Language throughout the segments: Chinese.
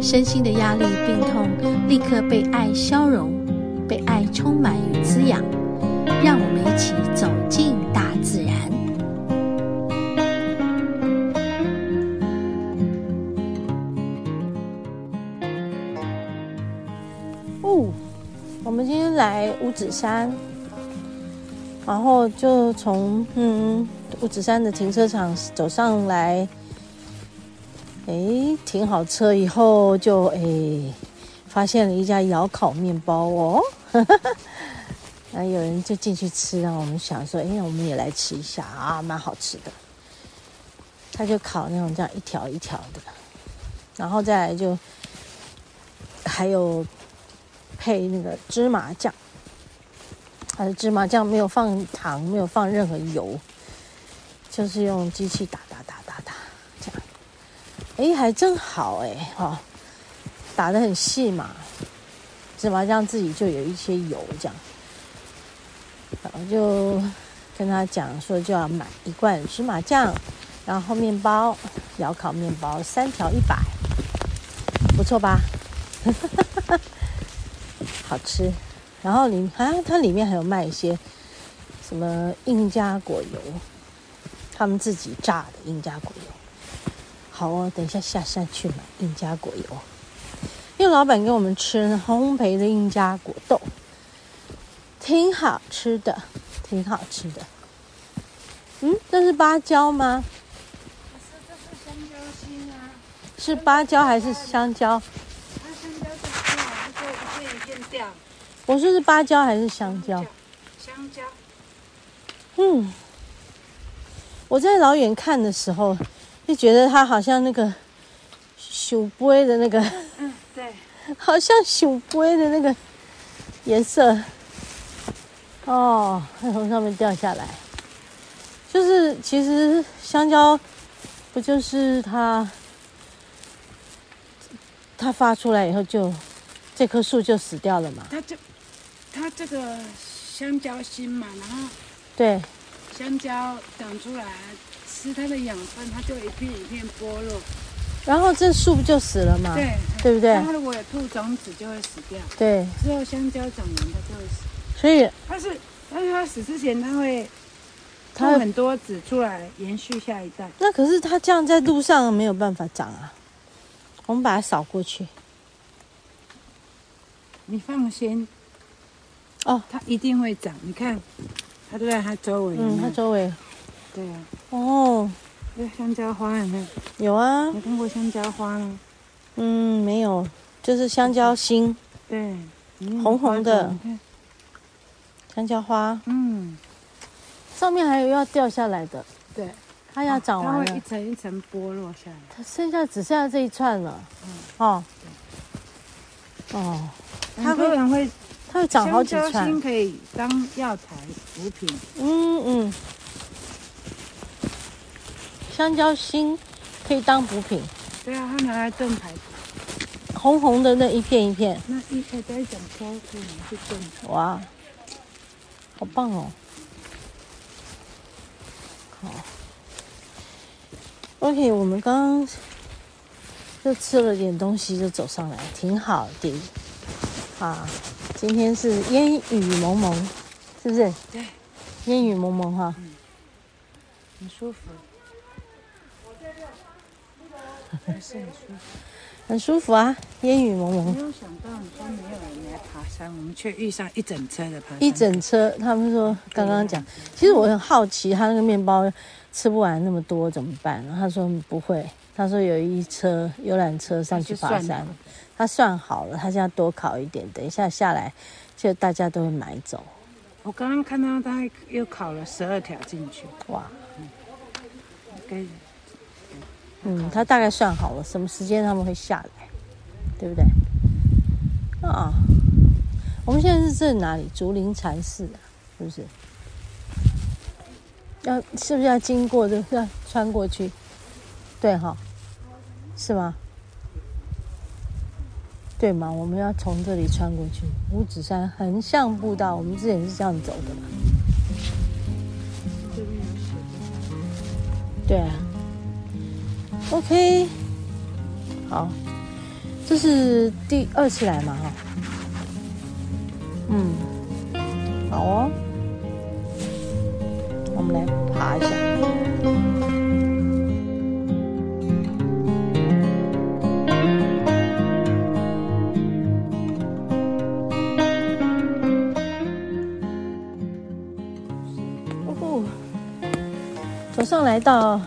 身心的压力、病痛立刻被爱消融，被爱充满与滋养。让我们一起走进大自然。哦，我们今天来五指山，然后就从嗯。五指山的停车场走上来，哎，停好车以后就哎，发现了一家窑烤面包哦，然后有人就进去吃，然后我们想说，哎，我们也来吃一下啊，蛮好吃的。他就烤那种这样一条一条的，然后再来就还有配那个芝麻酱，他的芝麻酱没有放糖，没有放任何油。就是用机器打打打，哎，还真好哎哈，打得很细嘛，芝麻酱自己就有一些油这样，然后就跟他讲说就要买一罐芝麻酱，然后面包，窑烤面包三条一百，不错吧？好吃，然后里啊，它里面还有卖一些什么印加果油。他们自己榨的印加果油，好哦，等一下下山去买印加果油，因为老板给我们吃烘焙的印加果冻，挺好吃的，挺好吃的。嗯，这是芭蕉吗？是，这是香蕉心啊。是芭蕉还是香蕉？它香蕉是掉，它就一片一片掉。我说是芭蕉还是香蕉？香蕉。嗯。我在老远看的时候，就觉得它好像那个熊杯的那个，嗯，对，好像熊杯的那个颜色。哦，它从上面掉下来，就是其实香蕉不就是它，它发出来以后就这棵树就死掉了嘛？它就它这个香蕉心嘛，然后对。香蕉长出来，吃它的养分，它就一片一片剥落，然后这树不就死了吗？对，对不对？它如果有吐种子，就会死掉。对，之后香蕉长完，它就会死。所以，它是，但是它死之前，它会它很多籽出来，延续下一代。那可是它这样在路上没有办法长啊。我们把它扫过去。你放心，哦，它一定会长。你看。它都在它周围，嗯，它周围，对啊，哦，有香蕉花有没有？有啊，有看过香蕉花吗？嗯，没有，就是香蕉心，对，红红的，香蕉花，嗯，上面还有要掉下来的，对，它要长完了，它会一层一层剥落下来，它剩下只剩下这一串了，嗯，哦，哦，它可能会。它会长好几串。香蕉心可以当药材补品。嗯嗯。香蕉心可以当补品。对啊，他拿来炖排骨。红红的那一片一片。那一片在一整颗可以拿去炖。哇，好棒哦！好。OK，我们刚刚就吃了点东西，就走上来，挺好的。啊。今天是烟雨蒙蒙，是不是？对，烟雨蒙蒙哈，嗯，很舒服，还是很舒服，很舒服啊，烟雨蒙蒙。没有想到你说没有人来爬山，我们却遇上一整车的爬山。一整车，他们说刚刚讲，其实我很好奇，他那个面包吃不完那么多怎么办？他说不会，他说有一车游览车上去爬山。他算好了，他现在多烤一点，等一下下来，就大家都会买走。我刚刚看到他又烤了十二条进去，哇！嗯，可以。嗯，他大概算好了什么时间他们会下来。对不对？啊，我们现在是在哪里？竹林禅寺啊，是不是？要是不是要经过这？要穿过去？对哈，是吗？对吗？我们要从这里穿过去，五指山横向步道，我们之前是这样走的？对啊。OK，好，这是第二次来嘛？哈，嗯，好哦，我们来爬一下。上来到，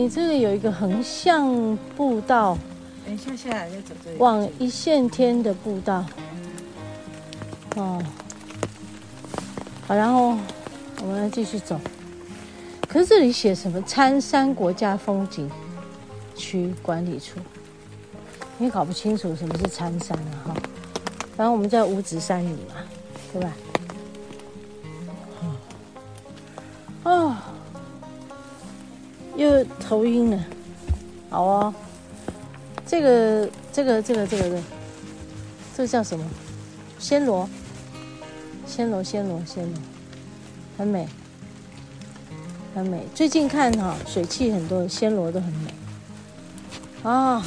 哎，这里有一个横向步道，等一下下来再走这里，往一线天的步道，哦，好，然后我们来继续走。可是这里写什么？参山国家风景区管理处，你也搞不清楚什么是参山啊，哈。然后我们在五指山里嘛，对吧？头晕了，好哦。这个、这个、这个、这个、这个，这个叫什么？暹罗，暹罗、暹罗、暹罗，很美，很美。最近看哈，水汽很多，暹罗都很美。啊，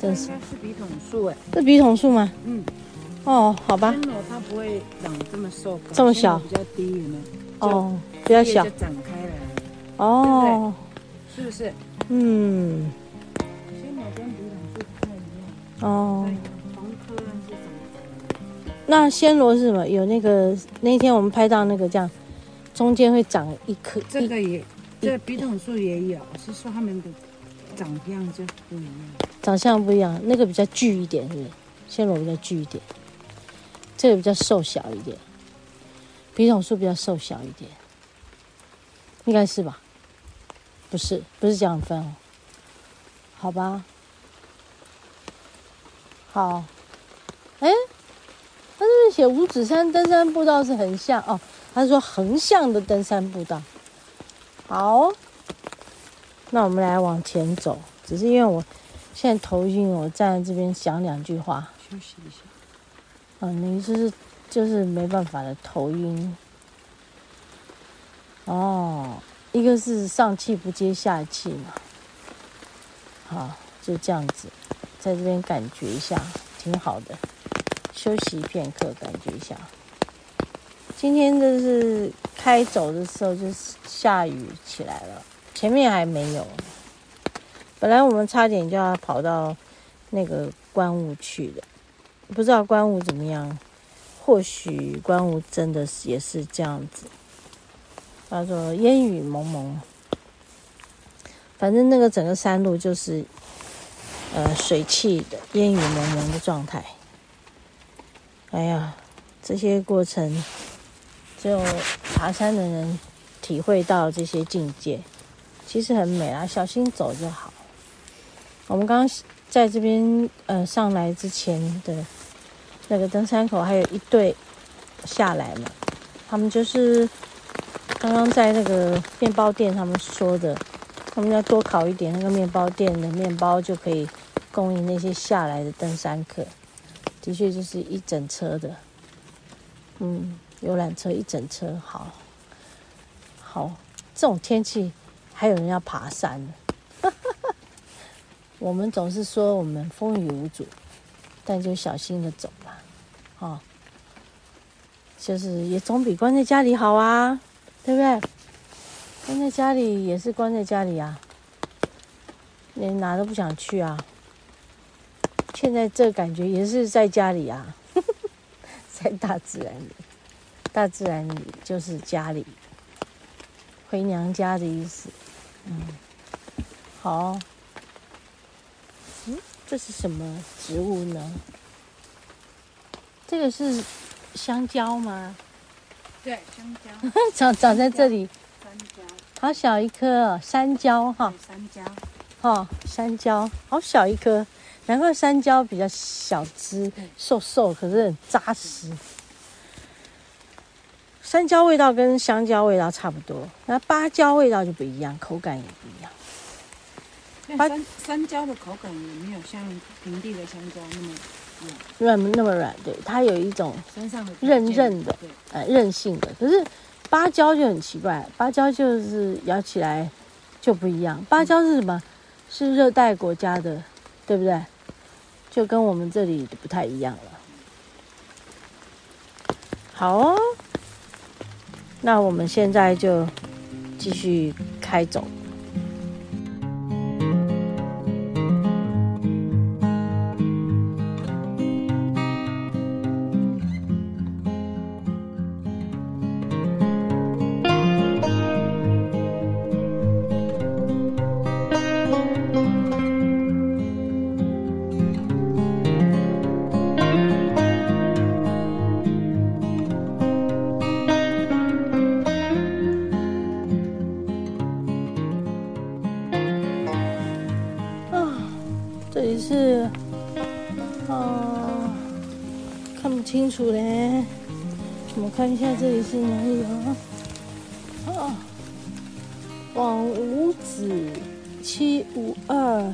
这是笔筒树哎，是笔筒树吗？嗯。哦，好吧。暹罗它不会长这么瘦，这么小，比较低，有没有？哦，比较小。展开了。哦，是不是？嗯。哦。那暹罗是什么？有那个那天我们拍到那个这样，中间会长一颗。这个也，这笔筒树也有，是说它们的长相就不一样。长相不一样，那个比较巨一点，是不是？暹罗比较巨一点，这个比较瘦小一点。笔筒树比较瘦小一点，应该是吧？不是，不是这样分哦。好吧。好。哎，他这边写五指山登山步道是横向哦，他说横向的登山步道。好，那我们来往前走。只是因为我现在头晕，我站在这边讲两句话，休息一下。嗯，你就是就是没办法的头晕。哦。一个是上气不接下气嘛，好，就这样子，在这边感觉一下，挺好的，休息片刻，感觉一下。今天就是开走的时候，就是下雨起来了，前面还没有。本来我们差点就要跑到那个关雾去的，不知道关雾怎么样，或许关雾真的是也是这样子。叫做烟雨蒙蒙，反正那个整个山路就是，呃，水汽的烟雨蒙蒙的状态。哎呀，这些过程只有爬山的人体会到这些境界，其实很美啊，小心走就好。我们刚刚在这边呃上来之前的那个登山口，还有一队下来嘛，他们就是。刚刚在那个面包店，他们说的，他们要多烤一点，那个面包店的面包就可以供应那些下来的登山客。的确，就是一整车的，嗯，游览车一整车，好，好，这种天气还有人要爬山，我们总是说我们风雨无阻，但就小心的走吧，哦，就是也总比关在家里好啊。对不对？关在家里也是关在家里啊，连哪都不想去啊。现在这感觉也是在家里啊，在大自然里，大自然里就是家里，回娘家的意思。嗯，好。嗯，这是什么植物呢？这个是香蕉吗？对，香蕉。长长在这里，山椒，好小一颗，山椒哈，山椒，哈，山椒，好小一颗，难怪山椒比较小只、瘦瘦，可是很扎实。山椒味道跟香蕉味道差不多，那芭蕉味道就不一样，口感也不一样。山山椒的口感也没有像平地的香蕉那么软，那么软。对，它有一种韧韧的，呃，韧性的。可是芭蕉就很奇怪，芭蕉就是咬起来就不一样。芭蕉是什么？是热带国家的，对不对？就跟我们这里不太一样了。好哦，那我们现在就继续开走。哦，看不清楚嘞，我们看一下这里是哪里啊？啊，往五指七五二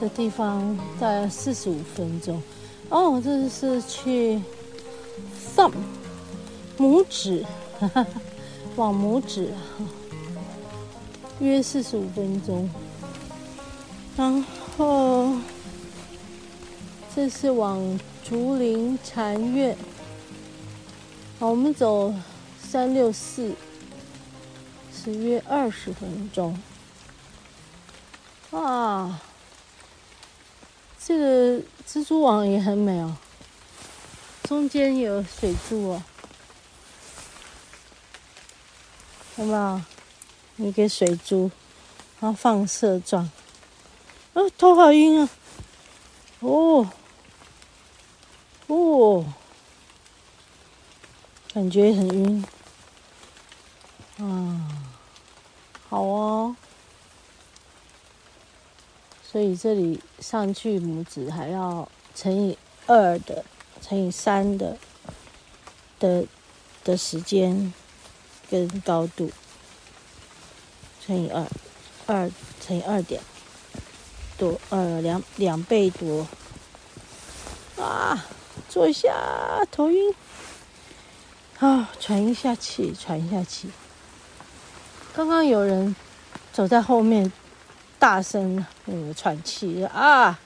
的地方，大概四十五分钟。哦，这是去 thumb 拇指，往拇指，约四十五分钟。然后这是往。竹林禅院，好，我们走三六四，是约二十分钟。啊，这个蜘蛛网也很美哦，中间有水珠哦，有没有？一个水珠，然后放射状。啊，头好晕啊！哦。哦，感觉很晕。啊，好哦。所以这里上去拇指还要乘以二的，乘以三的的的时间跟高度，乘以二，二乘以二点多，呃，两两倍多。啊！坐一下，头晕。啊，喘一下气，喘一下气。刚刚有人走在后面，大声那个喘气啊！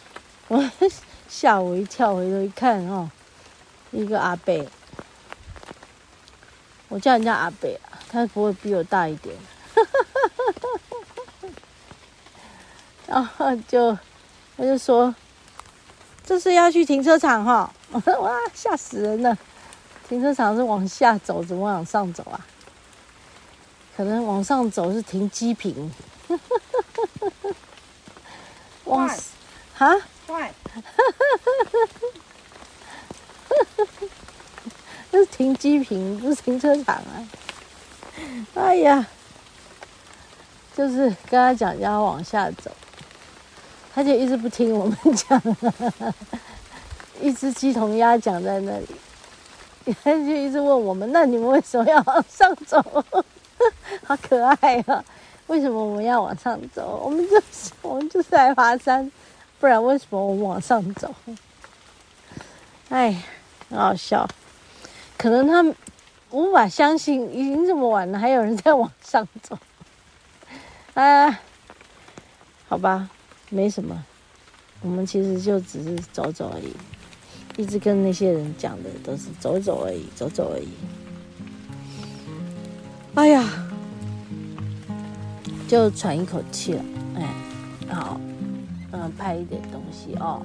我吓我一跳，回头一看哦，一个阿伯。我叫人家阿伯啊，他不会比我大一点。然后就我就说。这是要去停车场哈！哇，吓死人了！停车场是往下走，怎么往上走啊？可能往上走是停机坪。往哈？坏！这是停机坪，不是停车场啊！哎呀，就是跟他讲要往下走。他就一直不听我们讲，一只鸡同鸭讲在那里，他就一直问我们：那你们为什么要往上走？好可爱啊！为什么我们要往上走？我们就是我们就是来爬山，不然为什么我们往上走？哎，很好笑，可能他无法相信，已经这么晚了，还有人在往上走。啊，好吧。没什么，我们其实就只是走走而已，一直跟那些人讲的都是走走而已，走走而已。哎呀，就喘一口气了，哎，好，嗯，拍一点东西哦。